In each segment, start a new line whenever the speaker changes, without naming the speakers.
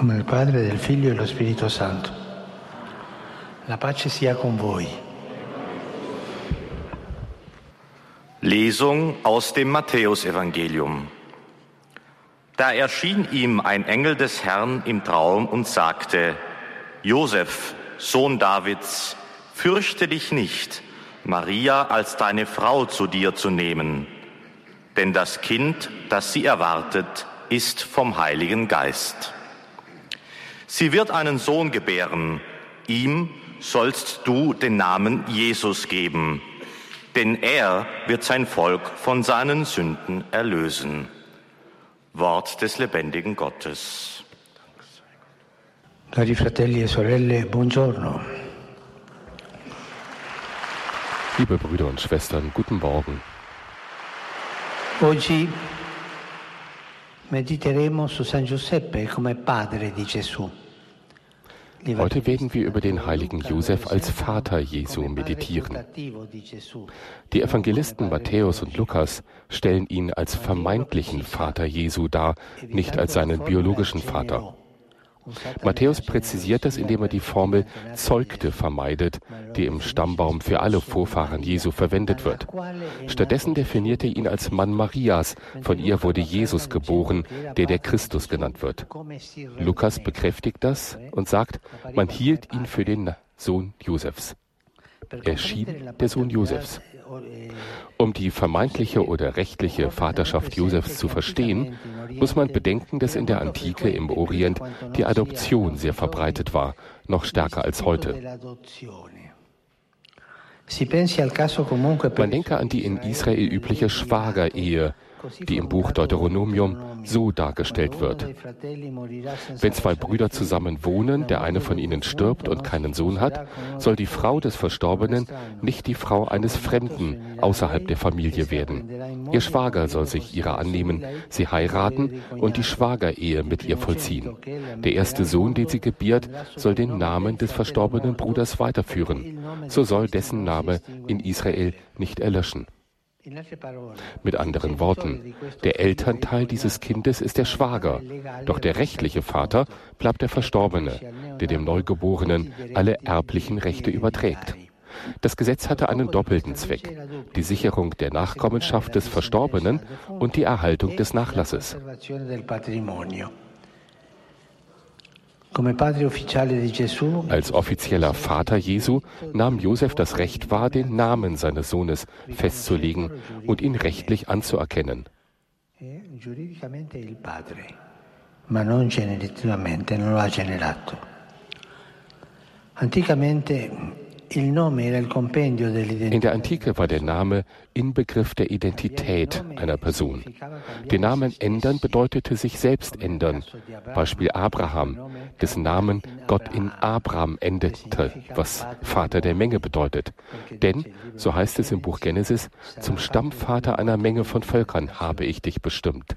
nome del Padre, del Figlio e dello Spirito Santo. La pace sia con voi.
Lesung aus dem Matthäusevangelium. Da erschien ihm ein Engel des Herrn im Traum und sagte, Josef, Sohn Davids, fürchte dich nicht, Maria als deine Frau zu dir zu nehmen, denn das Kind, das sie erwartet, ist vom Heiligen Geist. Sie wird einen Sohn gebären, ihm sollst du den Namen Jesus geben, denn er wird sein Volk von seinen Sünden erlösen. Wort des lebendigen Gottes.
Cari fratelli e sorelle, buongiorno.
Liebe Brüder und Schwestern, guten Morgen.
Oggi mediteremo su San Giuseppe come padre di Gesù.
Heute werden wir über den heiligen Josef als Vater Jesu meditieren. Die Evangelisten Matthäus und Lukas stellen ihn als vermeintlichen Vater Jesu dar, nicht als seinen biologischen Vater. Matthäus präzisiert das, indem er die Formel Zeugte vermeidet, die im Stammbaum für alle Vorfahren Jesu verwendet wird. Stattdessen definiert er ihn als Mann Marias, von ihr wurde Jesus geboren, der der Christus genannt wird. Lukas bekräftigt das und sagt, man hielt ihn für den Sohn Josefs. Er schien der Sohn Josefs. Um die vermeintliche oder rechtliche Vaterschaft Josefs zu verstehen, muss man bedenken, dass in der Antike im Orient die Adoption sehr verbreitet war, noch stärker als heute. Man denke an die in Israel übliche Schwagerehe, die im Buch Deuteronomium so dargestellt wird. Wenn zwei Brüder zusammen wohnen, der eine von ihnen stirbt und keinen Sohn hat, soll die Frau des Verstorbenen nicht die Frau eines Fremden außerhalb der Familie werden. Ihr Schwager soll sich ihrer annehmen, sie heiraten und die Schwagerehe mit ihr vollziehen. Der erste Sohn, den sie gebiert, soll den Namen des verstorbenen Bruders weiterführen. So soll dessen Name in Israel nicht erlöschen. Mit anderen Worten, der Elternteil dieses Kindes ist der Schwager, doch der rechtliche Vater bleibt der Verstorbene, der dem Neugeborenen alle erblichen Rechte überträgt. Das Gesetz hatte einen doppelten Zweck, die Sicherung der Nachkommenschaft des Verstorbenen und die Erhaltung des Nachlasses. Als offizieller Vater Jesu nahm Josef das Recht wahr, den Namen seines Sohnes festzulegen und ihn rechtlich anzuerkennen. In der Antike war der Name Inbegriff der Identität einer Person. Den Namen ändern bedeutete sich selbst ändern. Beispiel Abraham, dessen Namen Gott in Abraham endete, was Vater der Menge bedeutet. Denn, so heißt es im Buch Genesis, zum Stammvater einer Menge von Völkern habe ich dich bestimmt.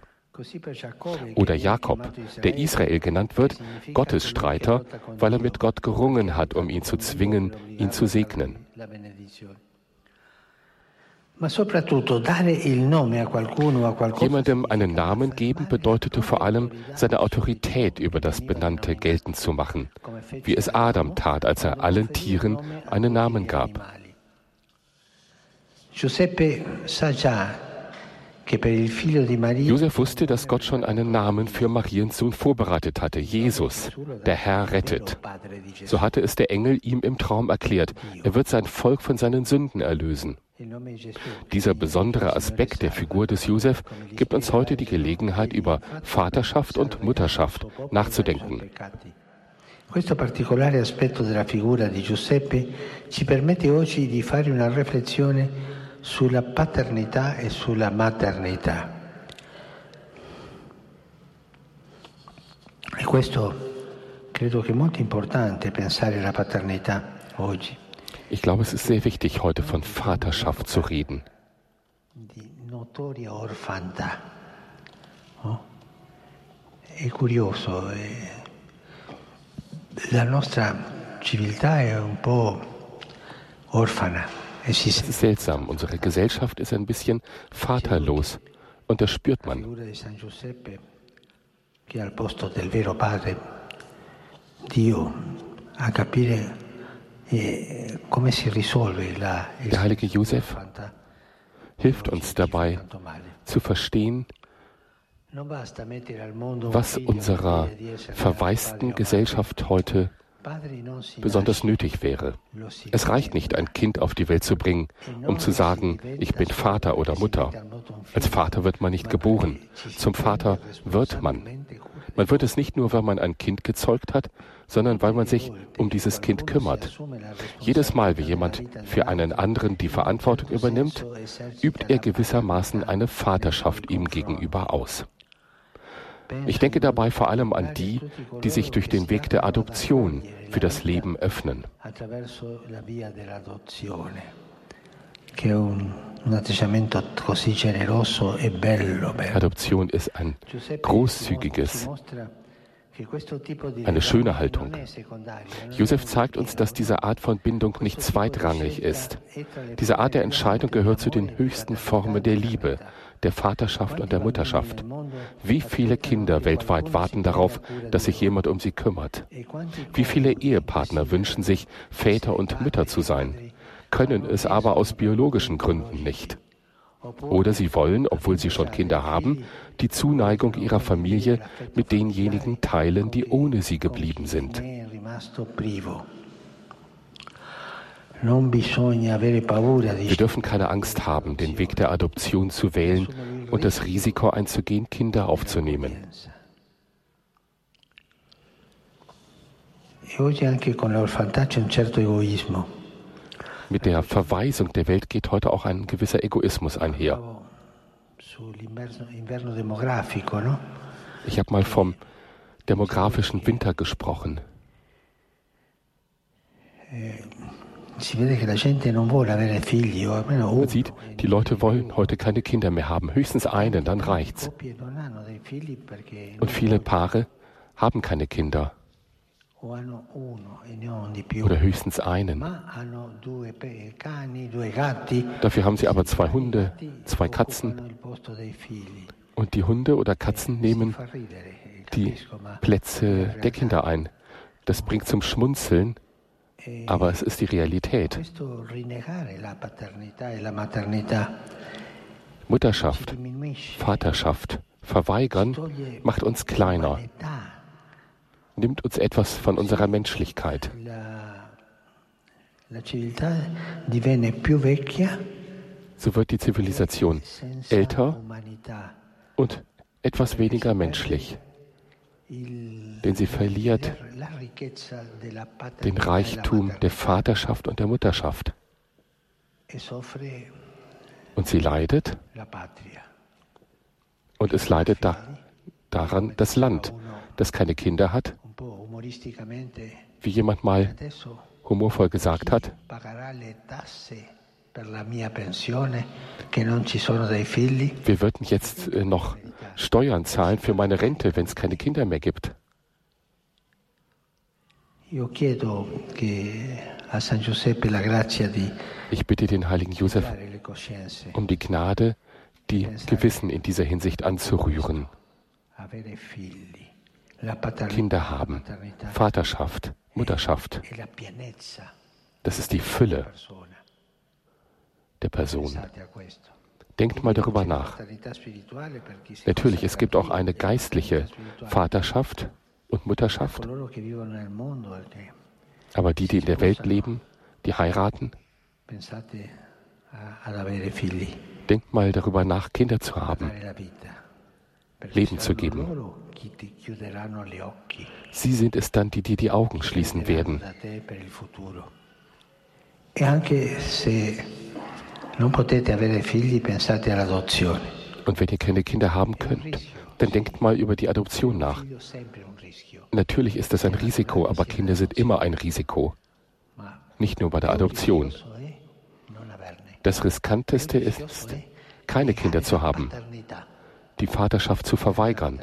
Oder Jakob, der Israel genannt wird, Gottes Streiter, weil er mit Gott gerungen hat, um ihn zu zwingen, ihn zu segnen. Jemandem einen Namen geben bedeutete vor allem, seine Autorität über das Benannte geltend zu machen, wie es Adam tat, als er allen Tieren einen Namen gab. Giuseppe sa già Josef wusste, dass Gott schon einen Namen für Mariens Sohn vorbereitet hatte, Jesus, der Herr rettet. So hatte es der Engel ihm im Traum erklärt, er wird sein Volk von seinen Sünden erlösen. Dieser besondere Aspekt der Figur des Josef gibt uns heute die Gelegenheit, über Vaterschaft und Mutterschaft nachzudenken.
Questo particolare aspetto della figura di Giuseppe ci permette oggi di fare una riflessione sulla paternità e sulla maternità. E questo credo che è molto importante pensare alla paternità oggi.
Ich glaube, es ist sehr wichtig, heute von Vaterschaft zu reden.
Di notoria orfandà. No? È curioso, è... la nostra civiltà è un po' orfana.
Es ist seltsam, unsere Gesellschaft ist ein bisschen vaterlos. Und das spürt man. Eh,
Der heilige Josef hilft uns dabei zu verstehen, was unserer verwaisten Gesellschaft heute besonders nötig wäre. Es reicht nicht, ein Kind auf die Welt zu bringen, um zu sagen, ich bin Vater oder Mutter. Als Vater wird man nicht geboren. Zum Vater wird man. Man wird es nicht nur, weil man ein Kind gezeugt hat, sondern weil man sich um dieses Kind kümmert. Jedes Mal, wie jemand für einen anderen die Verantwortung übernimmt, übt er gewissermaßen eine Vaterschaft ihm gegenüber aus. Ich denke dabei vor allem an die, die sich durch den Weg der Adoption für das Leben öffnen. Adoption ist ein großzügiges, eine schöne Haltung. Josef zeigt uns, dass diese Art von Bindung nicht zweitrangig ist. Diese Art der Entscheidung gehört zu den höchsten Formen der Liebe, der Vaterschaft und der Mutterschaft. Wie viele Kinder weltweit warten darauf, dass sich jemand um sie kümmert? Wie viele Ehepartner wünschen sich, Väter und Mütter zu sein, können es aber aus biologischen Gründen nicht? Oder sie wollen, obwohl sie schon Kinder haben, die Zuneigung ihrer Familie mit denjenigen teilen, die ohne sie geblieben sind. Wir dürfen keine Angst haben, den Weg der Adoption zu wählen und das Risiko einzugehen, Kinder aufzunehmen. Mit der Verweisung der Welt geht heute auch ein gewisser Egoismus einher. Ich habe mal vom demografischen Winter gesprochen. Man sieht, die Leute wollen heute keine Kinder mehr haben, höchstens einen, dann reicht's. Und viele Paare haben keine Kinder. Oder höchstens einen. Dafür haben sie aber zwei Hunde, zwei Katzen. Und die Hunde oder Katzen nehmen die Plätze der Kinder ein. Das bringt zum Schmunzeln, aber es ist die Realität. Mutterschaft, Vaterschaft verweigern macht uns kleiner, nimmt uns etwas von unserer Menschlichkeit. So wird die Zivilisation älter und etwas weniger menschlich, denn sie verliert den Reichtum der Vaterschaft und der Mutterschaft. Und sie leidet? und es leidet da, daran das Land, das keine Kinder hat, wie jemand mal humorvoll gesagt hat, wir würden jetzt äh, noch Steuern zahlen für meine Rente, wenn es keine Kinder mehr gibt. Ich bitte den heiligen Josef um die Gnade, die Gewissen in dieser Hinsicht anzurühren. Kinder haben, Vaterschaft, Mutterschaft. Das ist die Fülle der Person. Denkt mal darüber nach. Natürlich, es gibt auch eine geistliche Vaterschaft und Mutterschaft. Aber die, die in der Welt leben, die heiraten, denkt mal darüber nach, Kinder zu haben, Leben zu geben. Sie sind es dann, die dir die Augen schließen werden.
E
Und wenn ihr keine Kinder haben könnt, dann denkt mal über die Adoption nach. Natürlich ist das ein Risiko, aber Kinder sind immer ein Risiko. Nicht nur bei der Adoption. Das Riskanteste ist, keine Kinder zu haben, die Vaterschaft zu verweigern,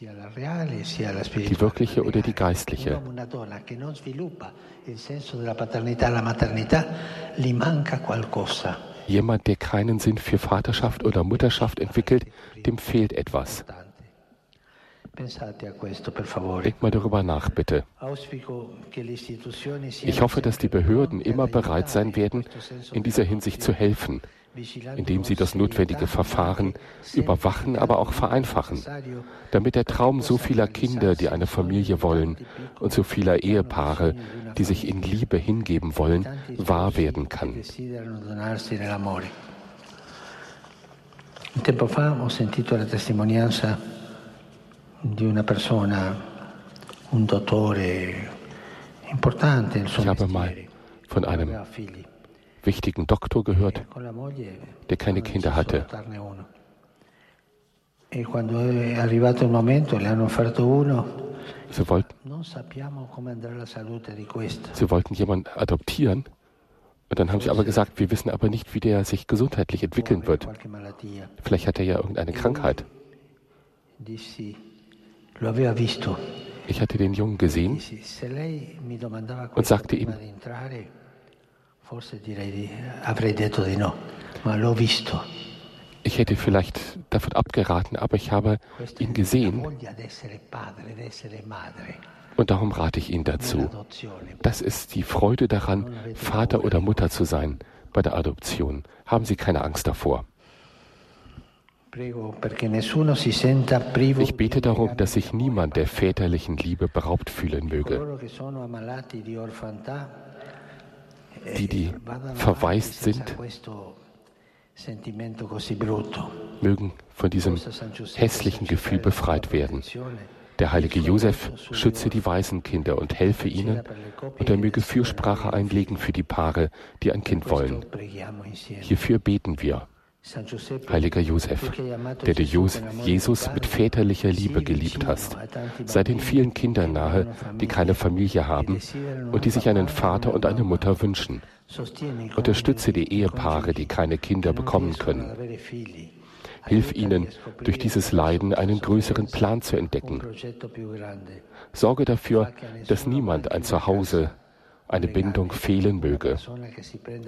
die wirkliche oder die geistliche. Jemand, der keinen Sinn für Vaterschaft oder Mutterschaft entwickelt, dem fehlt etwas.
Denk mal darüber nach, bitte. Ich hoffe, dass die Behörden immer bereit sein werden, in dieser Hinsicht zu helfen, indem sie das notwendige Verfahren überwachen, aber auch vereinfachen, damit der Traum so vieler Kinder, die eine Familie wollen, und so vieler Ehepaare, die sich in Liebe hingeben wollen, wahr werden kann.
Un tempo fa ho sentito la testimonianza di una persona, un dottore importante
ich habe mal von einem wichtigen Doktor gehört, der keine Kinder hatte.
E sie
wollten, sie wollten jemanden adoptieren und dann haben sie aber gesagt, wir wissen aber nicht, wie der sich gesundheitlich entwickeln wird. Vielleicht hat er ja irgendeine Krankheit. Ich hatte den Jungen gesehen und sagte ihm, ich hätte vielleicht davon abgeraten, aber ich habe ihn gesehen. Und darum rate ich Ihnen dazu. Das ist die Freude daran, Vater oder Mutter zu sein bei der Adoption. Haben Sie keine Angst davor. Ich bete darum, dass sich niemand der väterlichen Liebe beraubt fühlen möge. Die, die verwaist sind, mögen von diesem hässlichen Gefühl befreit werden. Der heilige Josef schütze die Waisenkinder und helfe ihnen, und er möge Fürsprache einlegen für die Paare, die ein Kind wollen. Hierfür beten wir. Heiliger Josef, der du Jesus mit väterlicher Liebe geliebt hast, sei den vielen Kindern nahe, die keine Familie haben und die sich einen Vater und eine Mutter wünschen. Unterstütze die Ehepaare, die keine Kinder bekommen können. Hilf ihnen, durch dieses Leiden einen größeren Plan zu entdecken. Sorge dafür, dass niemand ein Zuhause, eine Bindung fehlen möge.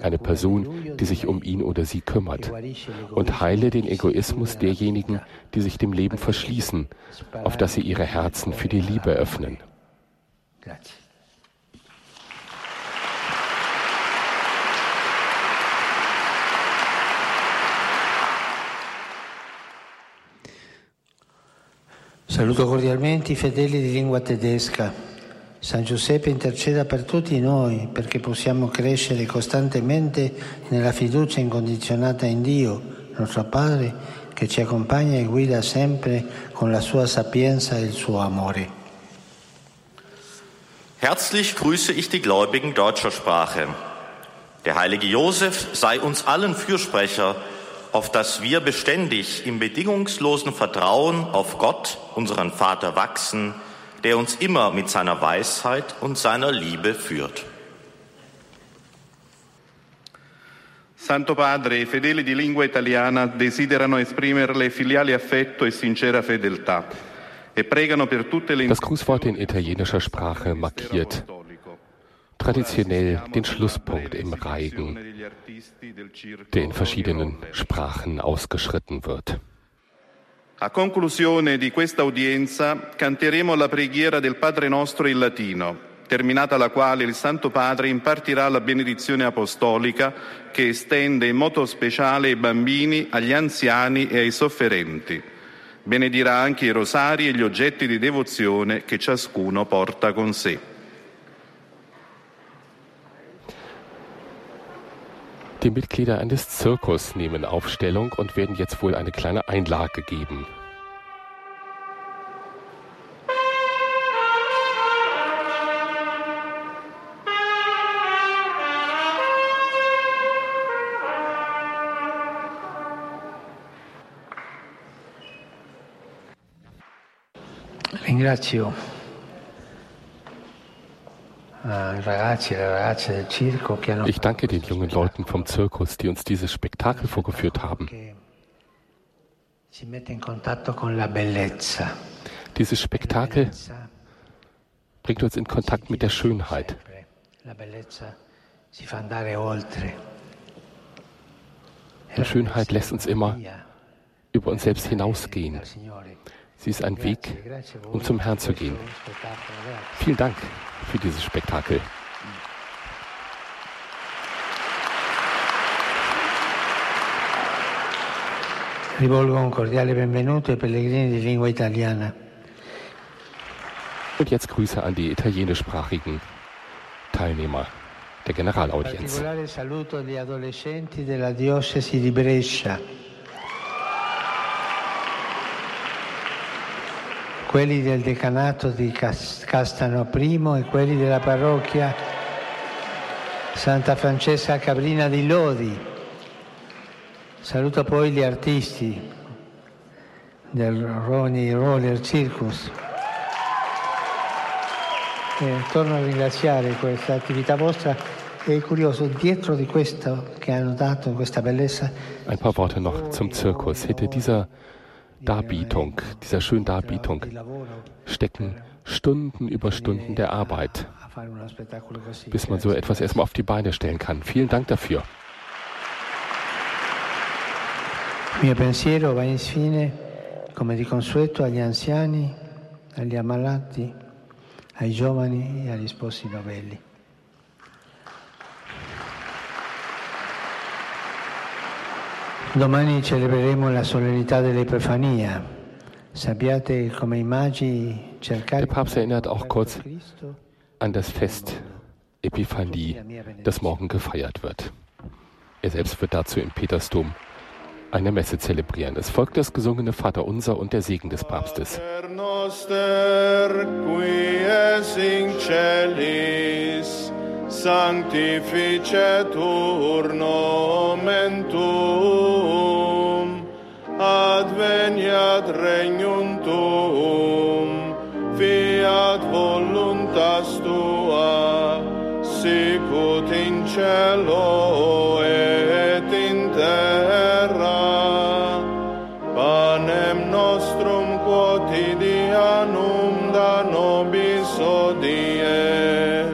Eine Person, die sich um ihn oder sie kümmert. Und heile den Egoismus derjenigen, die sich dem Leben verschließen, auf dass sie ihre Herzen für die Liebe öffnen.
Saluto cordialmente i fedeli di lingua tedesca. San Giuseppe interceda per tutti noi perché possiamo crescere costantemente nella fiducia incondizionata in Dio, nostro Padre, che ci accompagna e guida sempre con la sua sapienza e il suo amore.
Herzlich grüße ich die Gläubigen deutscher Sprache. Der heilige Josef sei uns allen Fürsprecher, auf dass wir beständig im bedingungslosen Vertrauen auf Gott, unseren Vater, wachsen, der uns immer mit seiner Weisheit und seiner Liebe führt.
Santo Padre, i fedeli di lingua italiana desiderano esprimerle filiale affetto e sincera fedeltà e
Das Grußwort in italienischer Sprache markiert traditionell den Schlusspunkt im Reigen, der in verschiedenen Sprachen ausgeschritten wird.
A conclusione di questa udienza canteremo la preghiera del Padre nostro in latino, terminata la quale il Santo Padre impartirà la benedizione apostolica che estende in modo speciale ai bambini, agli anziani e ai sofferenti. Benedirà anche i rosari e gli oggetti di devozione che ciascuno porta con sé.
Die Mitglieder eines Zirkus nehmen Aufstellung und werden jetzt wohl eine kleine Einlage geben.
Ringrazio
ich danke den jungen Leuten vom Zirkus, die uns dieses Spektakel vorgeführt haben. Dieses Spektakel bringt uns in Kontakt mit der Schönheit. Die Schönheit lässt uns immer über uns selbst hinausgehen. Sie ist ein Weg, um zum Herrn zu gehen. Vielen Dank für dieses Spektakel.
Rivolgo un cordiale benvenuto ai pellegrini di lingua italiana.
Und jetzt Grüße an die italienischsprachigen Teilnehmer der Generalaudienz.
Particolare saluto agli adolescenti della diocesi di Brescia. Quelli del decanato di Castano I e quelli della parrocchia Santa Francesca Cabrina di Lodi. Saluto poi gli artisti del Roni Roller Circus. E torno a ringraziare questa attività vostra. È curioso, dietro di questo che hanno dato, questa bellezza.
Ein paar Worte noch zum Zirkus. Hinter dieser Darbietung, dieser schönen Darbietung stecken Stunden über Stunden der Arbeit, bis man so etwas erstmal auf die Beine stellen kann. Vielen Dank dafür.
Mio pensiero va infine, come di consueto, agli anziani, agli ammalati, ai giovani e agli sposi novelli. Domani celebreremo la solennità dell'Epifania. Sappiate come i magi cercare
Der Papst erinnert auch kurz an das Fest Epiphanie, das morgen gefeiert wird. Er selbst wird dazu im Petersdom eine Messe zelebrieren. Es folgt das gesungene Vaterunser und der Segen des Papstes.
Sanctificetur nomen tuum, adveniat regnum tuum, fiat voluntas tua, sicut in cielo et in terra. Panem nostrum quotidianum da nobis odie,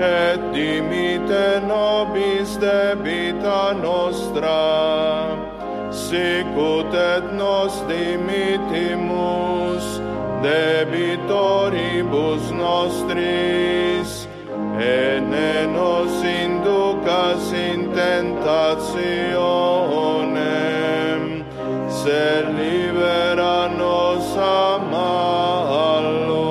et dimite nobis debita nostra, sicut nos dimitimus debitoribus nostris et ne nos inducas in tentationem sed libera nos a malo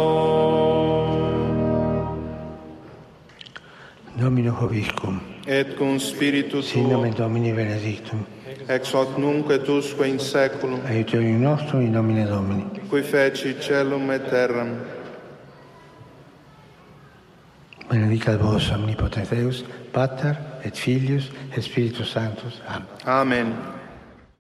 Domino Hobiscum
et cum spiritu tuo.
Sine Domini benedictum.
Ex hoc nunc et usque in seculum,
aiuterium nostrum in nomine Domini.
qui feci celum et terram.
Benedicat vos omnipotens Deus, Pater et Filius et Spiritus Sanctus. Amen.
Amen.